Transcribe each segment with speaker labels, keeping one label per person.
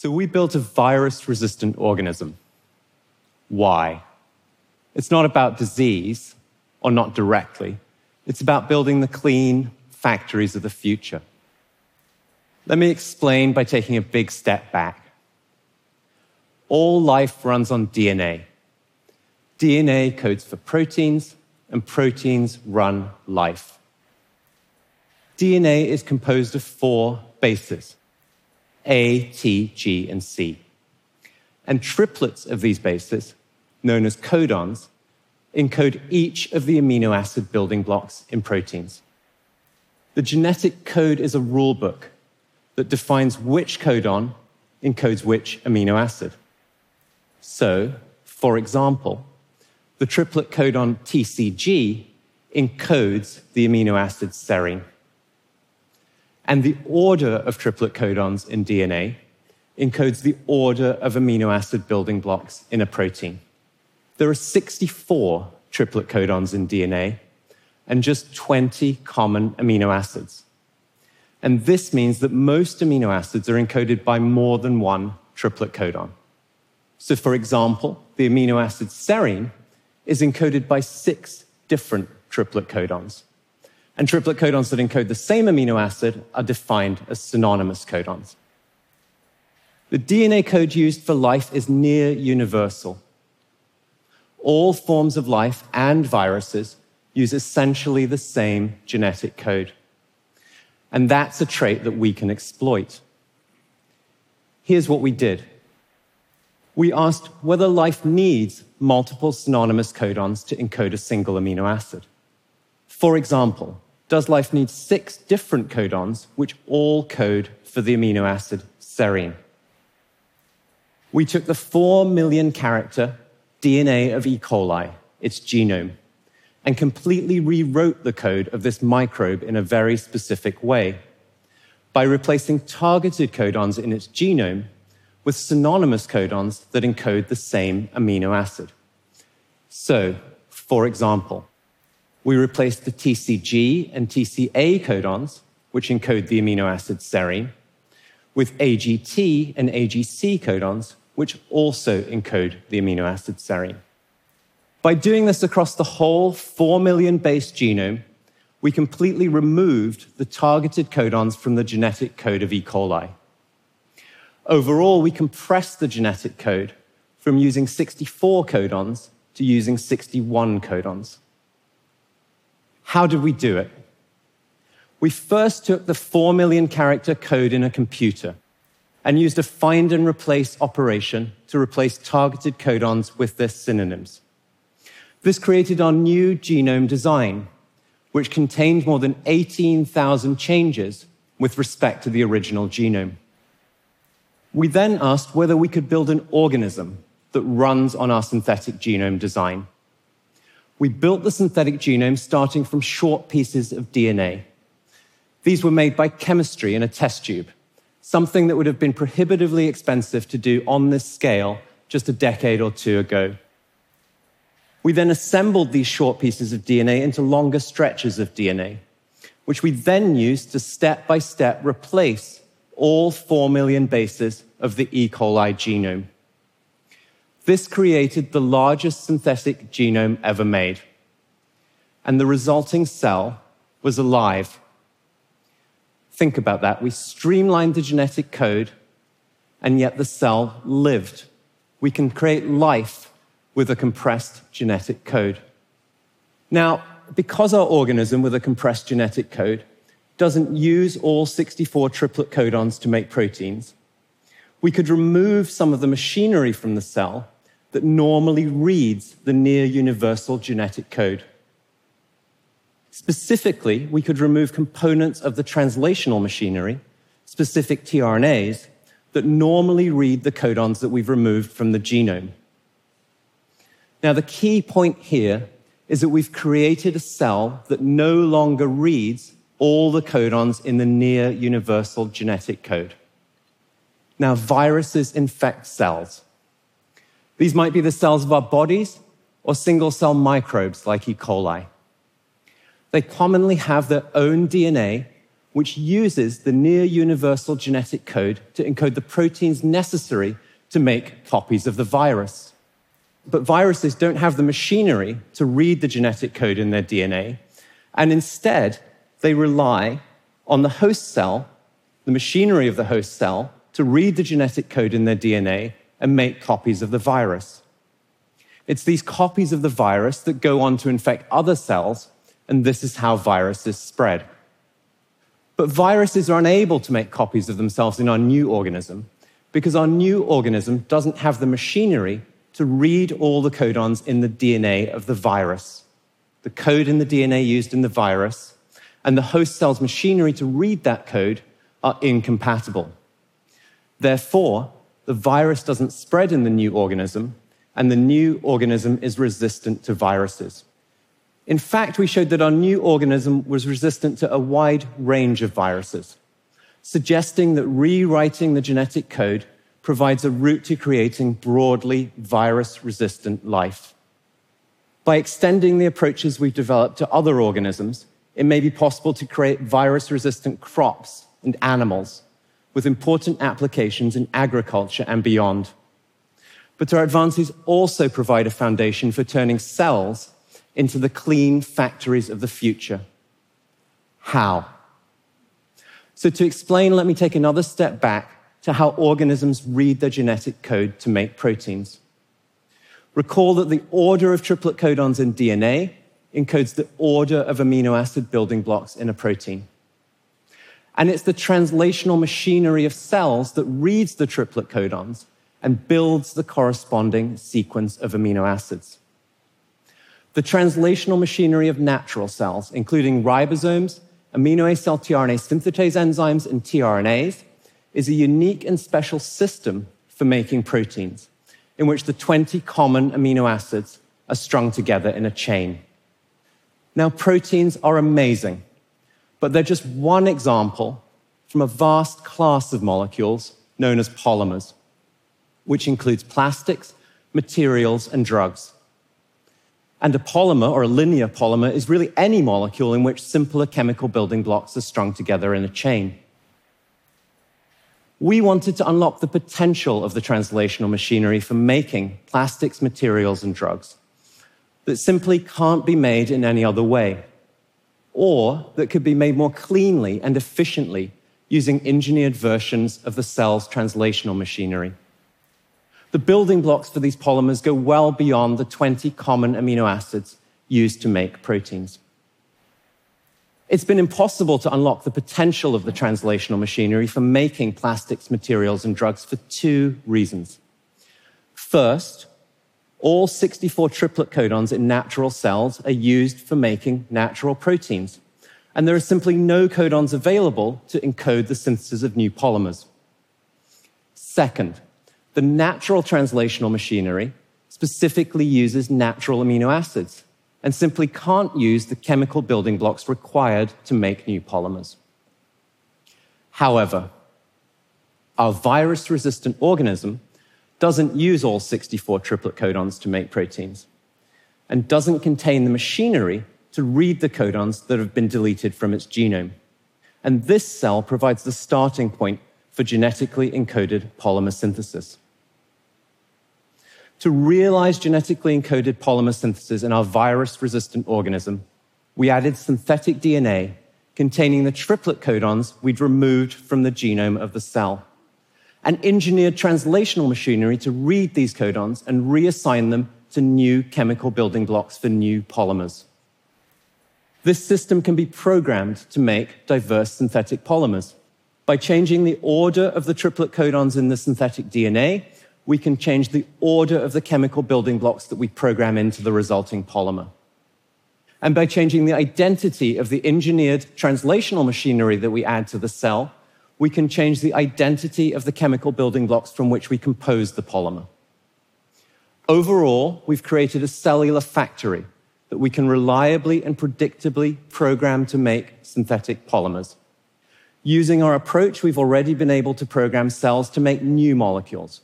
Speaker 1: So we built a virus resistant organism. Why? It's not about disease, or not directly. It's about building the clean factories of the future. Let me explain by taking a big step back. All life runs on DNA. DNA codes for proteins, and proteins run life. DNA is composed of four bases A, T, G, and C. And triplets of these bases, known as codons, encode each of the amino acid building blocks in proteins. The genetic code is a rule book that defines which codon encodes which amino acid. So, for example, the triplet codon TCG encodes the amino acid serine. And the order of triplet codons in DNA encodes the order of amino acid building blocks in a protein. There are 64 triplet codons in DNA and just 20 common amino acids. And this means that most amino acids are encoded by more than one triplet codon. So, for example, the amino acid serine is encoded by six different triplet codons. And triplet codons that encode the same amino acid are defined as synonymous codons. The DNA code used for life is near universal. All forms of life and viruses use essentially the same genetic code. And that's a trait that we can exploit. Here's what we did we asked whether life needs multiple synonymous codons to encode a single amino acid. For example, does life need six different codons which all code for the amino acid serine? We took the 4 million character DNA of E. coli, its genome, and completely rewrote the code of this microbe in a very specific way by replacing targeted codons in its genome with synonymous codons that encode the same amino acid. So, for example, we replaced the TCG and TCA codons, which encode the amino acid serine, with AGT and AGC codons, which also encode the amino acid serine. By doing this across the whole 4 million base genome, we completely removed the targeted codons from the genetic code of E. coli. Overall, we compressed the genetic code from using 64 codons to using 61 codons. How did we do it? We first took the 4 million character code in a computer and used a find and replace operation to replace targeted codons with their synonyms. This created our new genome design, which contained more than 18,000 changes with respect to the original genome. We then asked whether we could build an organism that runs on our synthetic genome design. We built the synthetic genome starting from short pieces of DNA. These were made by chemistry in a test tube, something that would have been prohibitively expensive to do on this scale just a decade or two ago. We then assembled these short pieces of DNA into longer stretches of DNA, which we then used to step by step replace all 4 million bases of the E. coli genome. This created the largest synthetic genome ever made. And the resulting cell was alive. Think about that. We streamlined the genetic code, and yet the cell lived. We can create life with a compressed genetic code. Now, because our organism with a compressed genetic code doesn't use all 64 triplet codons to make proteins, we could remove some of the machinery from the cell that normally reads the near universal genetic code. Specifically, we could remove components of the translational machinery, specific tRNAs, that normally read the codons that we've removed from the genome. Now, the key point here is that we've created a cell that no longer reads all the codons in the near universal genetic code. Now, viruses infect cells. These might be the cells of our bodies or single cell microbes like E. coli. They commonly have their own DNA which uses the near universal genetic code to encode the proteins necessary to make copies of the virus. But viruses don't have the machinery to read the genetic code in their DNA, and instead, they rely on the host cell, the machinery of the host cell, to read the genetic code in their DNA and make copies of the virus. It's these copies of the virus that go on to infect other cells, and this is how viruses spread. But viruses are unable to make copies of themselves in our new organism because our new organism doesn't have the machinery to read all the codons in the DNA of the virus. The code in the DNA used in the virus and the host cell's machinery to read that code are incompatible. Therefore, the virus doesn't spread in the new organism, and the new organism is resistant to viruses. In fact, we showed that our new organism was resistant to a wide range of viruses, suggesting that rewriting the genetic code provides a route to creating broadly virus resistant life. By extending the approaches we've developed to other organisms, it may be possible to create virus resistant crops and animals with important applications in agriculture and beyond. But our advances also provide a foundation for turning cells into the clean factories of the future. How? So, to explain, let me take another step back to how organisms read their genetic code to make proteins. Recall that the order of triplet codons in DNA encodes the order of amino acid building blocks in a protein. And it's the translational machinery of cells that reads the triplet codons and builds the corresponding sequence of amino acids. The translational machinery of natural cells, including ribosomes, amino acid tRNA synthetase enzymes, and tRNAs, is a unique and special system for making proteins, in which the 20 common amino acids are strung together in a chain. Now, proteins are amazing, but they're just one example from a vast class of molecules known as polymers, which includes plastics, materials, and drugs. And a polymer, or a linear polymer, is really any molecule in which simpler chemical building blocks are strung together in a chain. We wanted to unlock the potential of the translational machinery for making plastics, materials, and drugs that simply can't be made in any other way, or that could be made more cleanly and efficiently using engineered versions of the cell's translational machinery. The building blocks for these polymers go well beyond the 20 common amino acids used to make proteins. It's been impossible to unlock the potential of the translational machinery for making plastics, materials, and drugs for two reasons. First, all 64 triplet codons in natural cells are used for making natural proteins, and there are simply no codons available to encode the synthesis of new polymers. Second, the natural translational machinery specifically uses natural amino acids and simply can't use the chemical building blocks required to make new polymers. However, our virus resistant organism doesn't use all 64 triplet codons to make proteins and doesn't contain the machinery to read the codons that have been deleted from its genome. And this cell provides the starting point for genetically encoded polymer synthesis. To realize genetically encoded polymer synthesis in our virus resistant organism, we added synthetic DNA containing the triplet codons we'd removed from the genome of the cell, and engineered translational machinery to read these codons and reassign them to new chemical building blocks for new polymers. This system can be programmed to make diverse synthetic polymers. By changing the order of the triplet codons in the synthetic DNA, we can change the order of the chemical building blocks that we program into the resulting polymer. And by changing the identity of the engineered translational machinery that we add to the cell, we can change the identity of the chemical building blocks from which we compose the polymer. Overall, we've created a cellular factory that we can reliably and predictably program to make synthetic polymers. Using our approach, we've already been able to program cells to make new molecules,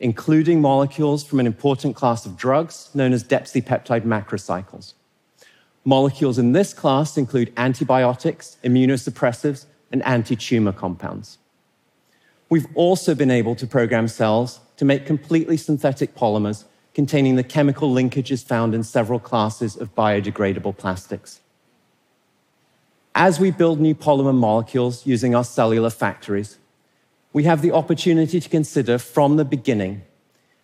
Speaker 1: including molecules from an important class of drugs known as depsipeptide macrocycles. Molecules in this class include antibiotics, immunosuppressives, and anti tumor compounds. We've also been able to program cells to make completely synthetic polymers containing the chemical linkages found in several classes of biodegradable plastics. As we build new polymer molecules using our cellular factories, we have the opportunity to consider from the beginning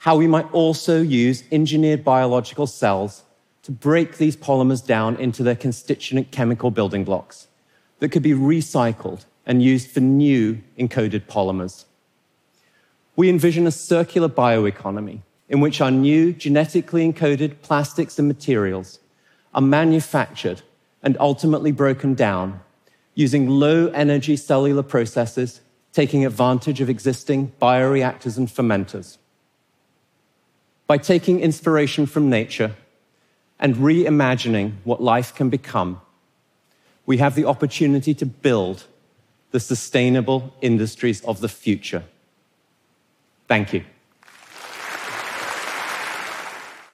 Speaker 1: how we might also use engineered biological cells to break these polymers down into their constituent chemical building blocks that could be recycled and used for new encoded polymers. We envision a circular bioeconomy in which our new genetically encoded plastics and materials are manufactured and ultimately broken down using low energy cellular processes, taking advantage of existing bioreactors and fermenters. By taking inspiration from nature and reimagining what life can become, we have the opportunity to build the sustainable industries of the future. Thank you.